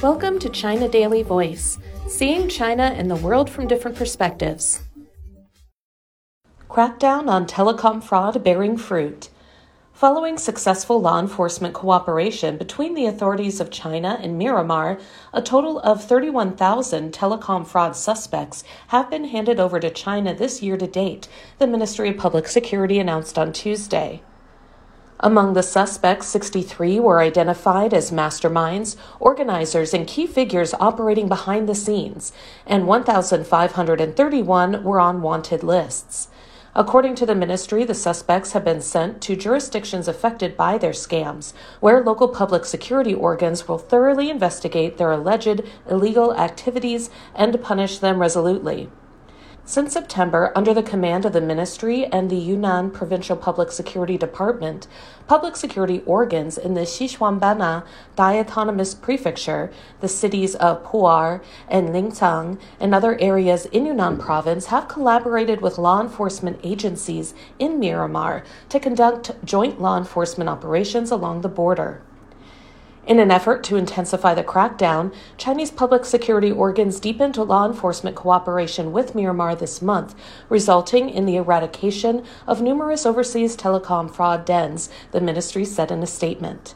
Welcome to China Daily Voice, seeing China and the world from different perspectives. Crackdown on telecom fraud bearing fruit. Following successful law enforcement cooperation between the authorities of China and Myanmar, a total of 31,000 telecom fraud suspects have been handed over to China this year to date, the Ministry of Public Security announced on Tuesday. Among the suspects, 63 were identified as masterminds, organizers, and key figures operating behind the scenes, and 1,531 were on wanted lists. According to the ministry, the suspects have been sent to jurisdictions affected by their scams, where local public security organs will thoroughly investigate their alleged illegal activities and punish them resolutely. Since September, under the command of the ministry and the Yunnan Provincial Public Security Department, public security organs in the Xishuangbanna Dai Autonomous Prefecture, the cities of Pu'er and Lincang, and other areas in Yunnan province have collaborated with law enforcement agencies in Myanmar to conduct joint law enforcement operations along the border. In an effort to intensify the crackdown, Chinese public security organs deepened law enforcement cooperation with Myanmar this month, resulting in the eradication of numerous overseas telecom fraud dens, the ministry said in a statement.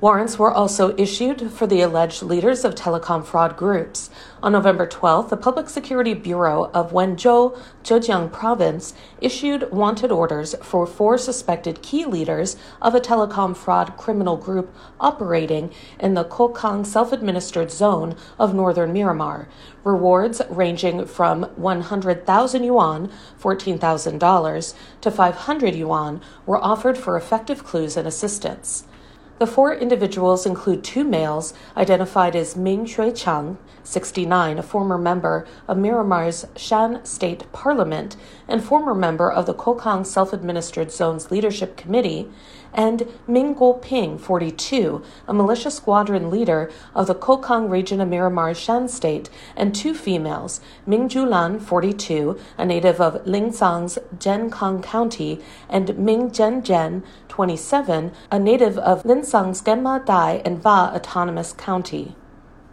Warrants were also issued for the alleged leaders of telecom fraud groups. On November 12th, the Public Security Bureau of Wenzhou, Zhejiang Province, issued wanted orders for four suspected key leaders of a telecom fraud criminal group operating in the Kokang self administered zone of northern Myanmar. Rewards ranging from 100,000 yuan, $14,000, to 500 yuan were offered for effective clues and assistance. The four individuals include two males identified as Ming Xuechang, 69, a former member of Myanmar's Shan State Parliament and former member of the Kokang Self Administered Zone's Leadership Committee, and Ming Guo Ping, 42, a militia squadron leader of the Kokang region of Myanmar's Shan State, and two females, Ming Julan, 42, a native of Lincang's Jiankang County, and Ming Zhenjian, 27, a native of Lincang's Gengma Dai and Va Autonomous County.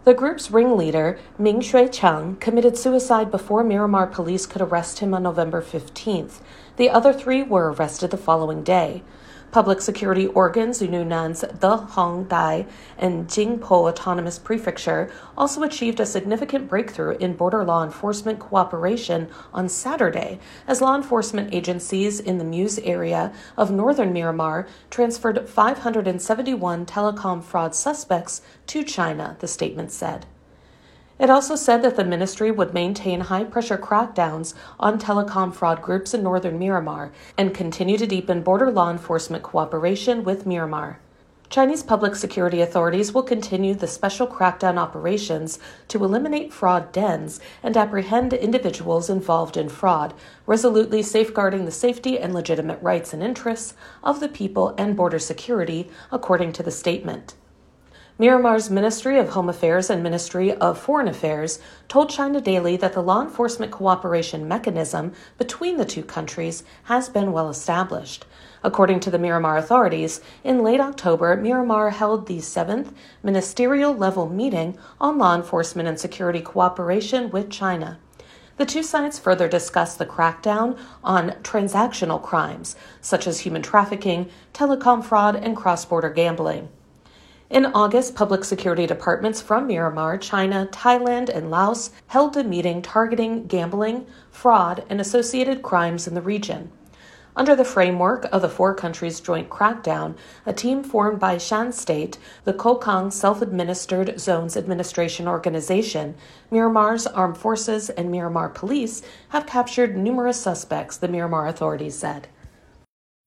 The group's ringleader, Ming Xuechang, committed suicide before Myanmar police could arrest him on November 15th. The other three were arrested the following day. Public security organs in Yunnan's Dehong Dai and Jingpo Autonomous Prefecture also achieved a significant breakthrough in border law enforcement cooperation on Saturday as law enforcement agencies in the Muse area of northern Myanmar transferred 571 telecom fraud suspects to China, the statement said. It also said that the ministry would maintain high pressure crackdowns on telecom fraud groups in northern Myanmar and continue to deepen border law enforcement cooperation with Myanmar. Chinese public security authorities will continue the special crackdown operations to eliminate fraud dens and apprehend individuals involved in fraud, resolutely safeguarding the safety and legitimate rights and interests of the people and border security, according to the statement. Myanmar's Ministry of Home Affairs and Ministry of Foreign Affairs told China Daily that the law enforcement cooperation mechanism between the two countries has been well established. According to the Myanmar authorities, in late October, Myanmar held the seventh ministerial level meeting on law enforcement and security cooperation with China. The two sides further discussed the crackdown on transactional crimes, such as human trafficking, telecom fraud, and cross border gambling. In August, public security departments from Myanmar, China, Thailand, and Laos held a meeting targeting gambling, fraud, and associated crimes in the region. Under the framework of the four countries' joint crackdown, a team formed by Shan State, the Kokang Self Administered Zones Administration Organization, Myanmar's armed forces, and Myanmar police have captured numerous suspects, the Myanmar authorities said.